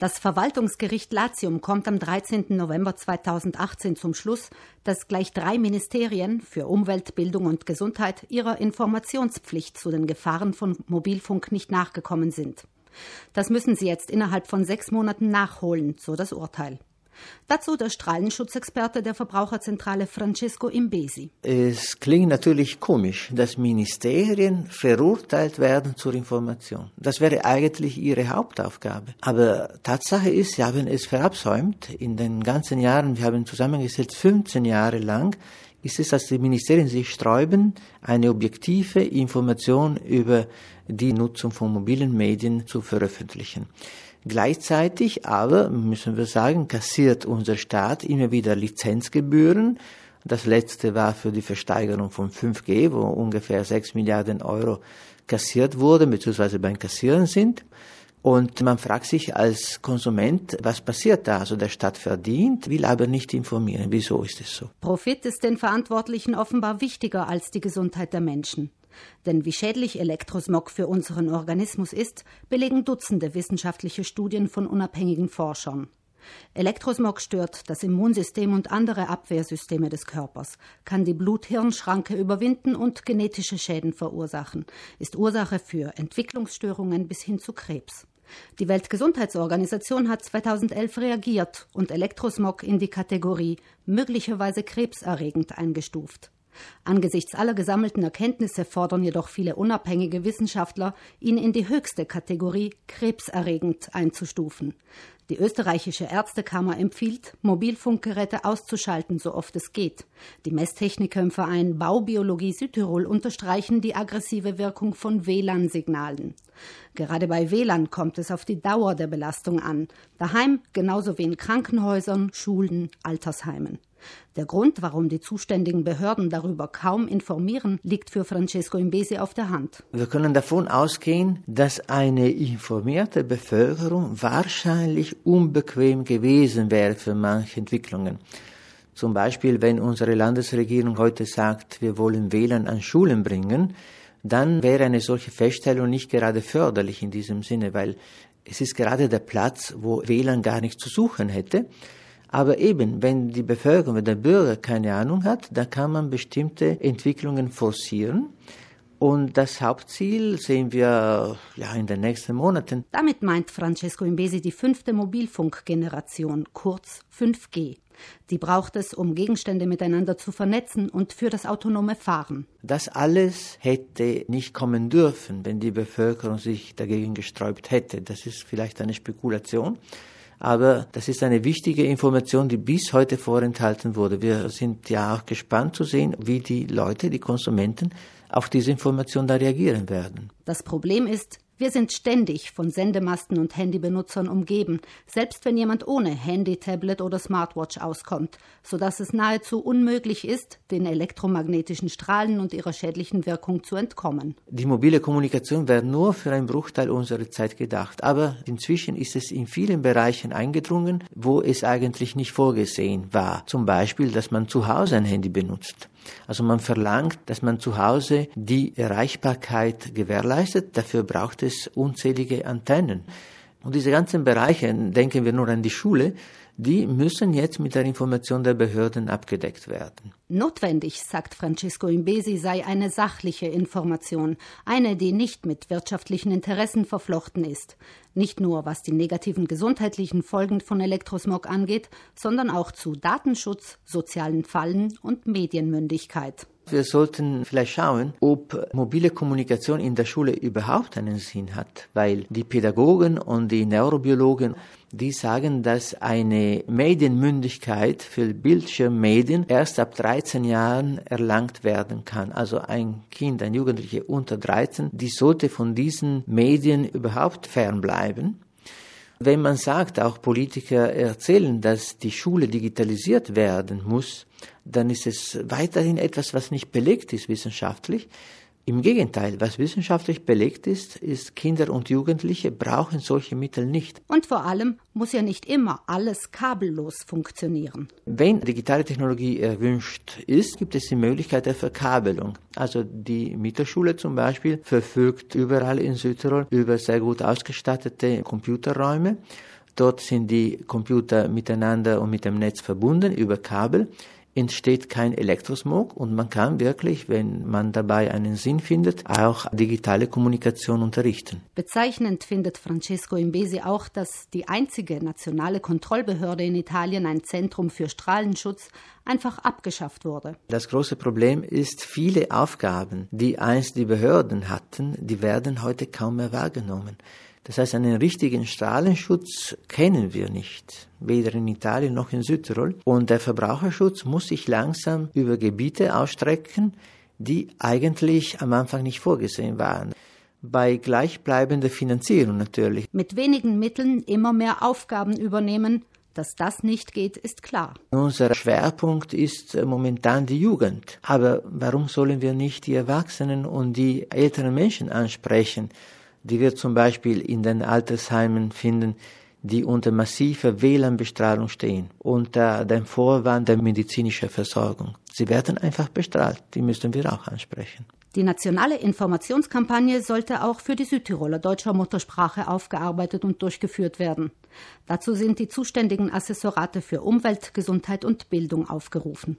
Das Verwaltungsgericht Latium kommt am 13. November 2018 zum Schluss, dass gleich drei Ministerien für Umwelt, Bildung und Gesundheit ihrer Informationspflicht zu den Gefahren von Mobilfunk nicht nachgekommen sind. Das müssen sie jetzt innerhalb von sechs Monaten nachholen, so das Urteil. Dazu der Strahlenschutzexperte der Verbraucherzentrale Francesco Imbesi. Es klingt natürlich komisch, dass Ministerien verurteilt werden zur Information. Das wäre eigentlich ihre Hauptaufgabe. Aber Tatsache ist, sie haben es verabsäumt. In den ganzen Jahren, wir haben zusammengesetzt 15 Jahre lang, ist es, dass die Ministerien sich sträuben, eine objektive Information über die Nutzung von mobilen Medien zu veröffentlichen. Gleichzeitig aber, müssen wir sagen, kassiert unser Staat immer wieder Lizenzgebühren. Das letzte war für die Versteigerung von 5G, wo ungefähr 6 Milliarden Euro kassiert wurden, beziehungsweise beim Kassieren sind. Und man fragt sich als Konsument, was passiert da? Also der Staat verdient, will aber nicht informieren. Wieso ist es so? Profit ist den Verantwortlichen offenbar wichtiger als die Gesundheit der Menschen. Denn wie schädlich Elektrosmog für unseren Organismus ist, belegen Dutzende wissenschaftliche Studien von unabhängigen Forschern. Elektrosmog stört das Immunsystem und andere Abwehrsysteme des Körpers, kann die Blut-Hirn-Schranke überwinden und genetische Schäden verursachen, ist Ursache für Entwicklungsstörungen bis hin zu Krebs. Die Weltgesundheitsorganisation hat 2011 reagiert und Elektrosmog in die Kategorie möglicherweise krebserregend eingestuft. Angesichts aller gesammelten Erkenntnisse fordern jedoch viele unabhängige Wissenschaftler, ihn in die höchste Kategorie krebserregend einzustufen. Die österreichische Ärztekammer empfiehlt, Mobilfunkgeräte auszuschalten, so oft es geht. Die Messtechniker im Verein Baubiologie Südtirol unterstreichen die aggressive Wirkung von WLAN-Signalen. Gerade bei WLAN kommt es auf die Dauer der Belastung an, daheim genauso wie in Krankenhäusern, Schulen, Altersheimen. Der Grund, warum die zuständigen Behörden darüber kaum informieren, liegt für Francesco Imbesi auf der Hand. Wir können davon ausgehen, dass eine informierte Bevölkerung wahrscheinlich unbequem gewesen wäre für manche Entwicklungen. Zum Beispiel, wenn unsere Landesregierung heute sagt, wir wollen WLAN an Schulen bringen, dann wäre eine solche Feststellung nicht gerade förderlich in diesem Sinne, weil es ist gerade der Platz, wo WLAN gar nichts zu suchen hätte. Aber eben, wenn die Bevölkerung, wenn der Bürger keine Ahnung hat, dann kann man bestimmte Entwicklungen forcieren. Und das Hauptziel sehen wir ja in den nächsten Monaten. Damit meint Francesco Imbesi die fünfte Mobilfunkgeneration, kurz 5G. Die braucht es, um Gegenstände miteinander zu vernetzen und für das autonome Fahren. Das alles hätte nicht kommen dürfen, wenn die Bevölkerung sich dagegen gesträubt hätte. Das ist vielleicht eine Spekulation. Aber das ist eine wichtige Information, die bis heute vorenthalten wurde. Wir sind ja auch gespannt zu sehen, wie die Leute, die Konsumenten auf diese Information da reagieren werden. Das Problem ist, wir sind ständig von Sendemasten und Handybenutzern umgeben, selbst wenn jemand ohne Handy, Tablet oder Smartwatch auskommt, sodass es nahezu unmöglich ist, den elektromagnetischen Strahlen und ihrer schädlichen Wirkung zu entkommen. Die mobile Kommunikation wäre nur für einen Bruchteil unserer Zeit gedacht, aber inzwischen ist es in vielen Bereichen eingedrungen, wo es eigentlich nicht vorgesehen war. Zum Beispiel, dass man zu Hause ein Handy benutzt. Also man verlangt, dass man zu Hause die Erreichbarkeit gewährleistet. Dafür braucht es unzählige Antennen. Und diese ganzen Bereiche, denken wir nur an die Schule, die müssen jetzt mit der Information der Behörden abgedeckt werden. Notwendig, sagt Francisco Imbesi, sei eine sachliche Information, eine, die nicht mit wirtschaftlichen Interessen verflochten ist. Nicht nur was die negativen gesundheitlichen Folgen von Elektrosmog angeht, sondern auch zu Datenschutz, sozialen Fallen und Medienmündigkeit. Wir sollten vielleicht schauen, ob mobile Kommunikation in der Schule überhaupt einen Sinn hat, weil die Pädagogen und die Neurobiologen, die sagen, dass eine Medienmündigkeit für Bildschirmmedien erst ab 13 Jahren erlangt werden kann. Also ein Kind, ein Jugendlicher unter 13, die sollte von diesen Medien überhaupt fernbleiben. Wenn man sagt, auch Politiker erzählen, dass die Schule digitalisiert werden muss, dann ist es weiterhin etwas, was nicht belegt ist wissenschaftlich. Im Gegenteil, was wissenschaftlich belegt ist, ist, Kinder und Jugendliche brauchen solche Mittel nicht. Und vor allem muss ja nicht immer alles kabellos funktionieren. Wenn digitale Technologie erwünscht ist, gibt es die Möglichkeit der Verkabelung. Also die Mittelschule zum Beispiel verfügt überall in Südtirol über sehr gut ausgestattete Computerräume Dort sind die Computer miteinander und mit dem Netz verbunden über Kabel entsteht kein Elektrosmog und man kann wirklich, wenn man dabei einen Sinn findet, auch digitale Kommunikation unterrichten. Bezeichnend findet Francesco Imbesi auch, dass die einzige nationale Kontrollbehörde in Italien, ein Zentrum für Strahlenschutz, einfach abgeschafft wurde. Das große Problem ist, viele Aufgaben, die einst die Behörden hatten, die werden heute kaum mehr wahrgenommen. Das heißt, einen richtigen Strahlenschutz kennen wir nicht, weder in Italien noch in Südtirol. Und der Verbraucherschutz muss sich langsam über Gebiete ausstrecken, die eigentlich am Anfang nicht vorgesehen waren. Bei gleichbleibender Finanzierung natürlich. Mit wenigen Mitteln immer mehr Aufgaben übernehmen, dass das nicht geht, ist klar. Unser Schwerpunkt ist momentan die Jugend. Aber warum sollen wir nicht die Erwachsenen und die älteren Menschen ansprechen? Die wir zum Beispiel in den Altersheimen finden, die unter massiver WLAN-Bestrahlung stehen, unter dem Vorwand der medizinischen Versorgung. Sie werden einfach bestrahlt, die müssen wir auch ansprechen. Die nationale Informationskampagne sollte auch für die Südtiroler deutscher Muttersprache aufgearbeitet und durchgeführt werden. Dazu sind die zuständigen Assessorate für Umwelt, Gesundheit und Bildung aufgerufen.